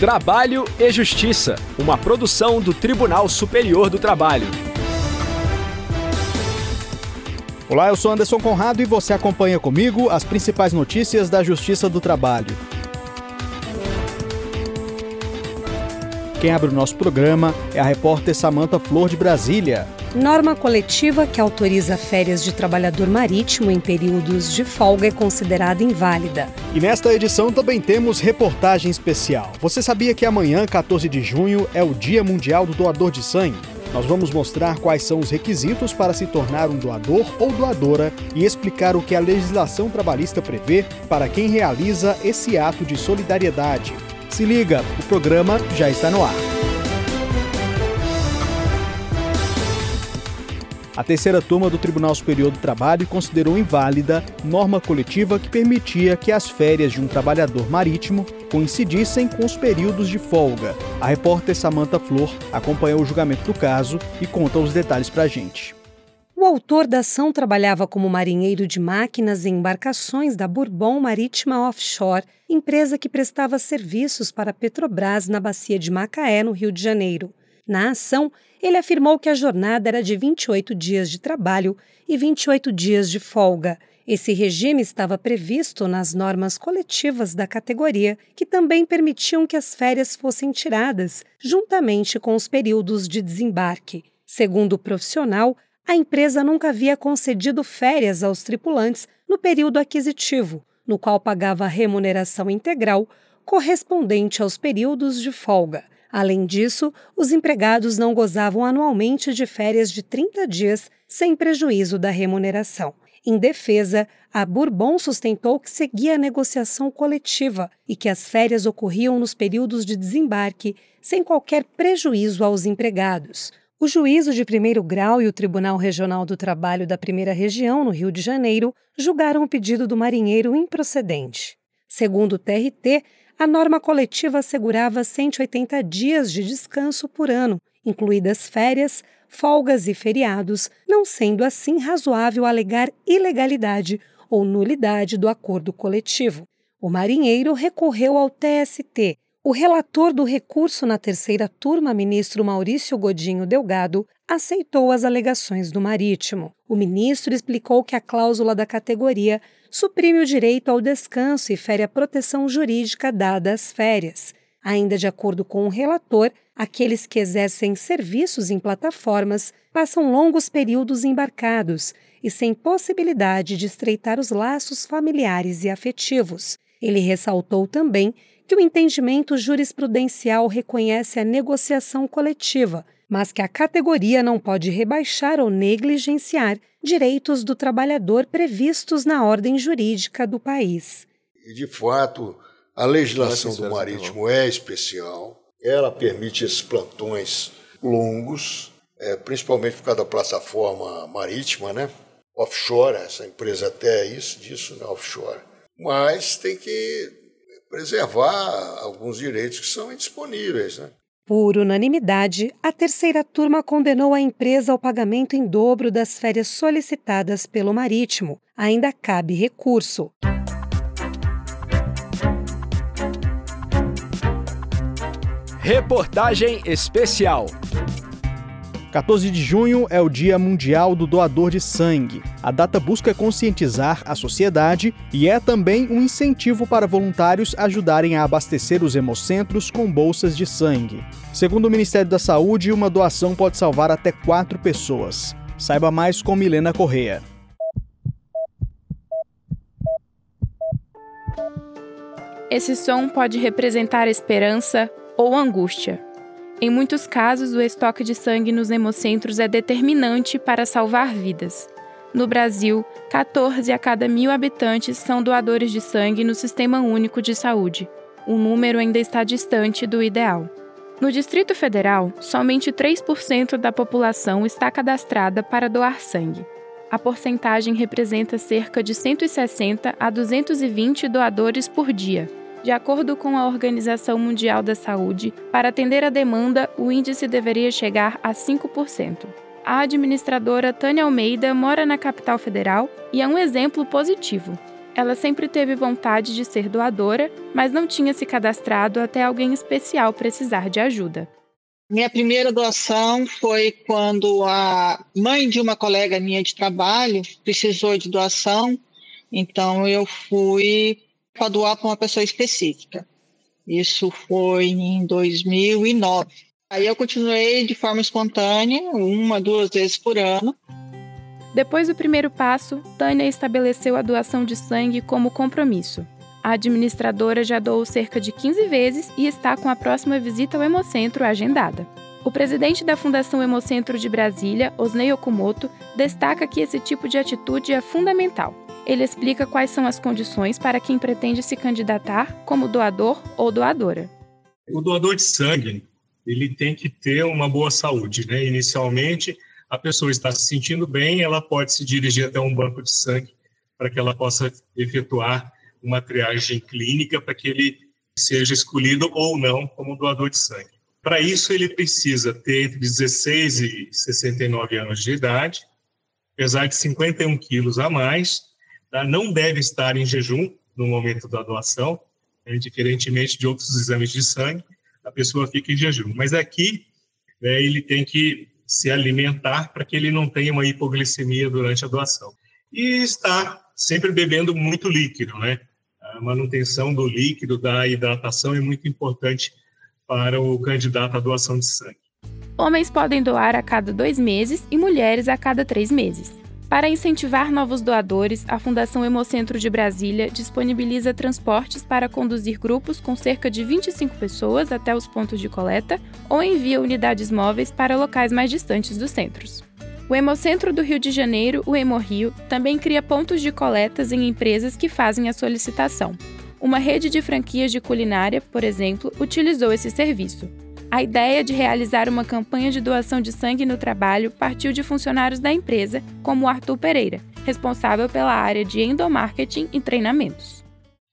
Trabalho e Justiça, uma produção do Tribunal Superior do Trabalho. Olá, eu sou Anderson Conrado e você acompanha comigo as principais notícias da Justiça do Trabalho. Quem abre o nosso programa é a repórter Samanta Flor de Brasília. Norma coletiva que autoriza férias de trabalhador marítimo em períodos de folga é considerada inválida. E nesta edição também temos reportagem especial. Você sabia que amanhã, 14 de junho, é o Dia Mundial do Doador de Sangue? Nós vamos mostrar quais são os requisitos para se tornar um doador ou doadora e explicar o que a legislação trabalhista prevê para quem realiza esse ato de solidariedade. Se liga, o programa já está no ar. A terceira turma do Tribunal Superior do Trabalho considerou inválida norma coletiva que permitia que as férias de um trabalhador marítimo coincidissem com os períodos de folga. A repórter Samanta Flor acompanhou o julgamento do caso e conta os detalhes para a gente. O autor da ação trabalhava como marinheiro de máquinas em embarcações da Bourbon Marítima Offshore, empresa que prestava serviços para a Petrobras na bacia de Macaé, no Rio de Janeiro. Na ação, ele afirmou que a jornada era de 28 dias de trabalho e 28 dias de folga. Esse regime estava previsto nas normas coletivas da categoria, que também permitiam que as férias fossem tiradas, juntamente com os períodos de desembarque. Segundo o profissional, a empresa nunca havia concedido férias aos tripulantes no período aquisitivo, no qual pagava remuneração integral correspondente aos períodos de folga. Além disso, os empregados não gozavam anualmente de férias de 30 dias sem prejuízo da remuneração. Em defesa, a Bourbon sustentou que seguia a negociação coletiva e que as férias ocorriam nos períodos de desembarque, sem qualquer prejuízo aos empregados. O juízo de primeiro grau e o Tribunal Regional do Trabalho da Primeira Região, no Rio de Janeiro, julgaram o pedido do marinheiro improcedente. Segundo o TRT, a norma coletiva assegurava 180 dias de descanso por ano, incluídas férias, folgas e feriados, não sendo assim razoável alegar ilegalidade ou nulidade do acordo coletivo. O marinheiro recorreu ao TST. O relator do recurso na terceira turma, ministro Maurício Godinho Delgado, aceitou as alegações do marítimo. O ministro explicou que a cláusula da categoria suprime o direito ao descanso e fere a proteção jurídica dada às férias. Ainda de acordo com o relator, aqueles que exercem serviços em plataformas passam longos períodos embarcados e sem possibilidade de estreitar os laços familiares e afetivos. Ele ressaltou também que o entendimento jurisprudencial reconhece a negociação coletiva, mas que a categoria não pode rebaixar ou negligenciar direitos do trabalhador previstos na ordem jurídica do país. E, de fato, a legislação do marítimo é especial, ela permite esses plantões longos, é, principalmente por causa da plataforma marítima, né? Offshore, essa empresa até é isso, disso, né? Offshore. Mas tem que preservar alguns direitos que são indisponíveis, né? Por unanimidade, a terceira turma condenou a empresa ao pagamento em dobro das férias solicitadas pelo Marítimo. Ainda cabe recurso. Reportagem especial. 14 de junho é o Dia Mundial do Doador de Sangue. A data busca conscientizar a sociedade e é também um incentivo para voluntários ajudarem a abastecer os hemocentros com bolsas de sangue. Segundo o Ministério da Saúde, uma doação pode salvar até quatro pessoas. Saiba mais com Milena Correa. Esse som pode representar esperança ou angústia. Em muitos casos, o estoque de sangue nos hemocentros é determinante para salvar vidas. No Brasil, 14 a cada mil habitantes são doadores de sangue no Sistema Único de Saúde. O número ainda está distante do ideal. No Distrito Federal, somente 3% da população está cadastrada para doar sangue. A porcentagem representa cerca de 160 a 220 doadores por dia. De acordo com a Organização Mundial da Saúde, para atender a demanda, o índice deveria chegar a 5%. A administradora Tânia Almeida mora na capital federal e é um exemplo positivo. Ela sempre teve vontade de ser doadora, mas não tinha se cadastrado até alguém especial precisar de ajuda. Minha primeira doação foi quando a mãe de uma colega minha de trabalho precisou de doação, então eu fui para doar para uma pessoa específica. Isso foi em 2009. Aí eu continuei de forma espontânea, uma, duas vezes por ano. Depois do primeiro passo, Tânia estabeleceu a doação de sangue como compromisso. A administradora já doou cerca de 15 vezes e está com a próxima visita ao Hemocentro agendada. O presidente da Fundação Hemocentro de Brasília, Osnei Okumoto, destaca que esse tipo de atitude é fundamental. Ele explica quais são as condições para quem pretende se candidatar como doador ou doadora. O doador de sangue ele tem que ter uma boa saúde. Né? Inicialmente, a pessoa está se sentindo bem, ela pode se dirigir até um banco de sangue para que ela possa efetuar uma triagem clínica para que ele seja escolhido ou não como doador de sangue. Para isso, ele precisa ter entre 16 e 69 anos de idade, pesar de 51 quilos a mais, tá? não deve estar em jejum no momento da doação, né? diferentemente de outros exames de sangue, a pessoa fica em jejum. Mas aqui, né, ele tem que se alimentar para que ele não tenha uma hipoglicemia durante a doação. E está sempre bebendo muito líquido, né? A manutenção do líquido, da hidratação é muito importante para o candidato à doação de sangue. Homens podem doar a cada dois meses e mulheres a cada três meses. Para incentivar novos doadores, a Fundação Hemocentro de Brasília disponibiliza transportes para conduzir grupos com cerca de 25 pessoas até os pontos de coleta ou envia unidades móveis para locais mais distantes dos centros. O Hemocentro do Rio de Janeiro, o Hemorrio, também cria pontos de coletas em empresas que fazem a solicitação. Uma rede de franquias de culinária, por exemplo, utilizou esse serviço. A ideia de realizar uma campanha de doação de sangue no trabalho partiu de funcionários da empresa, como Arthur Pereira, responsável pela área de endomarketing e treinamentos.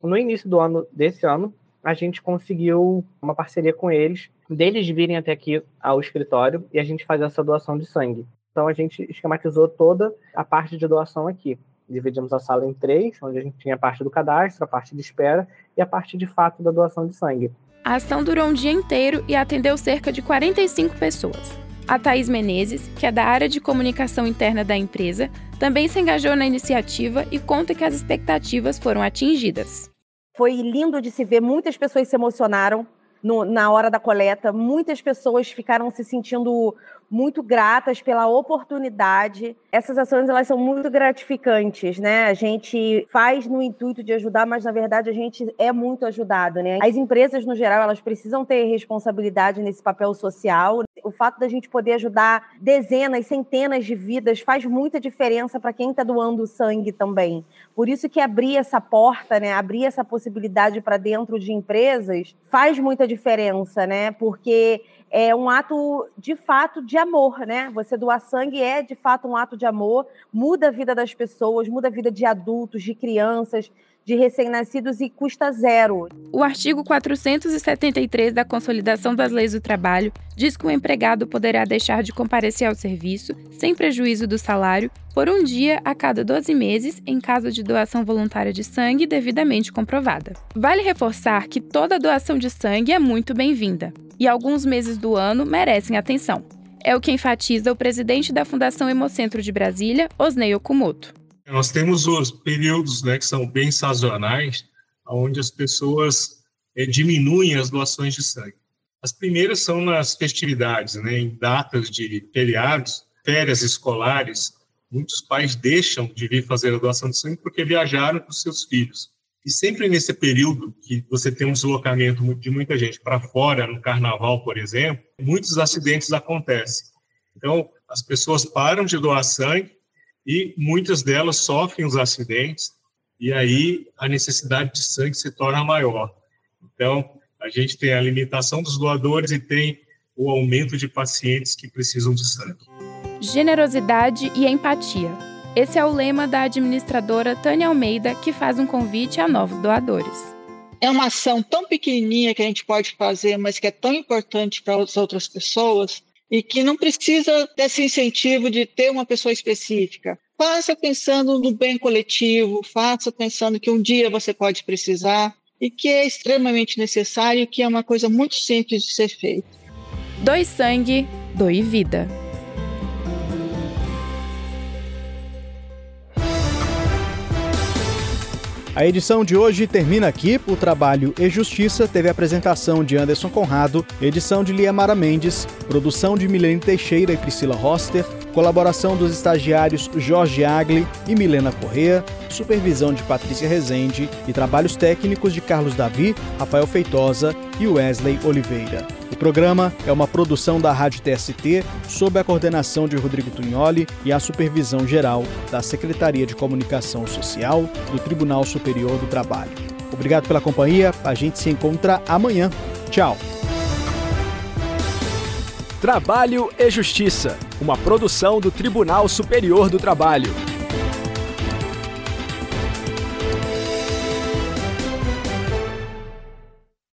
No início do ano desse ano, a gente conseguiu uma parceria com eles, deles virem até aqui ao escritório e a gente fazer essa doação de sangue. Então a gente esquematizou toda a parte de doação aqui. Dividimos a sala em três, onde a gente tinha a parte do cadastro, a parte de espera e a parte de fato da doação de sangue. A ação durou um dia inteiro e atendeu cerca de 45 pessoas. A Thaís Menezes, que é da área de comunicação interna da empresa, também se engajou na iniciativa e conta que as expectativas foram atingidas. Foi lindo de se ver, muitas pessoas se emocionaram no, na hora da coleta, muitas pessoas ficaram se sentindo muito gratas pela oportunidade. Essas ações elas são muito gratificantes, né? A gente faz no intuito de ajudar, mas na verdade a gente é muito ajudado, né? As empresas no geral elas precisam ter responsabilidade nesse papel social. O fato da gente poder ajudar dezenas, centenas de vidas faz muita diferença para quem está doando sangue também. Por isso que abrir essa porta, né? Abrir essa possibilidade para dentro de empresas faz muita diferença, né? Porque é um ato de fato de amor, né? Você doar sangue é de fato um ato de amor, muda a vida das pessoas, muda a vida de adultos, de crianças, de recém-nascidos e custa zero. O artigo 473 da Consolidação das Leis do Trabalho diz que o empregado poderá deixar de comparecer ao serviço, sem prejuízo do salário, por um dia a cada 12 meses, em caso de doação voluntária de sangue devidamente comprovada. Vale reforçar que toda doação de sangue é muito bem-vinda e alguns meses do ano merecem atenção. É o que enfatiza o presidente da Fundação Hemocentro de Brasília, Osnei Okumoto. Nós temos os períodos né, que são bem sazonais, onde as pessoas é, diminuem as doações de sangue. As primeiras são nas festividades, né, em datas de feriados, férias escolares. Muitos pais deixam de vir fazer a doação de sangue porque viajaram com seus filhos. E sempre nesse período que você tem um deslocamento de muita gente para fora, no carnaval, por exemplo, muitos acidentes acontecem. Então, as pessoas param de doar sangue e muitas delas sofrem os acidentes e aí a necessidade de sangue se torna maior. Então, a gente tem a limitação dos doadores e tem o aumento de pacientes que precisam de sangue. Generosidade e empatia esse é o lema da administradora Tânia Almeida, que faz um convite a novos doadores. É uma ação tão pequenininha que a gente pode fazer, mas que é tão importante para as outras pessoas e que não precisa desse incentivo de ter uma pessoa específica. Faça pensando no bem coletivo, faça pensando que um dia você pode precisar e que é extremamente necessário que é uma coisa muito simples de ser feita. Doe sangue, doe vida. A edição de hoje termina aqui. O trabalho e Justiça teve a apresentação de Anderson Conrado, edição de Liamara Mendes, produção de Milene Teixeira e Priscila Roster, colaboração dos estagiários Jorge Agli e Milena Correa, supervisão de Patrícia Rezende e trabalhos técnicos de Carlos Davi, Rafael Feitosa e Wesley Oliveira. O programa é uma produção da Rádio TST, sob a coordenação de Rodrigo Tunholi e a supervisão geral da Secretaria de Comunicação Social do Tribunal Superior do Trabalho. Obrigado pela companhia, a gente se encontra amanhã. Tchau. Trabalho e Justiça, uma produção do Tribunal Superior do Trabalho.